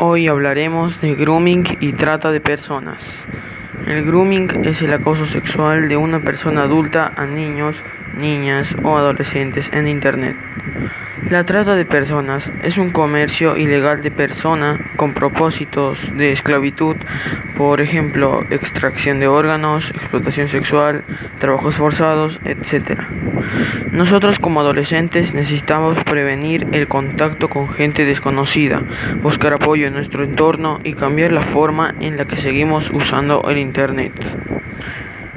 Hoy hablaremos de grooming y trata de personas. El grooming es el acoso sexual de una persona adulta a niños, niñas o adolescentes en Internet. La trata de personas es un comercio ilegal de persona con propósitos de esclavitud, por ejemplo, extracción de órganos, explotación sexual, trabajos forzados, etc. Nosotros como adolescentes necesitamos prevenir el contacto con gente desconocida, buscar apoyo en nuestro entorno y cambiar la forma en la que seguimos usando el Internet.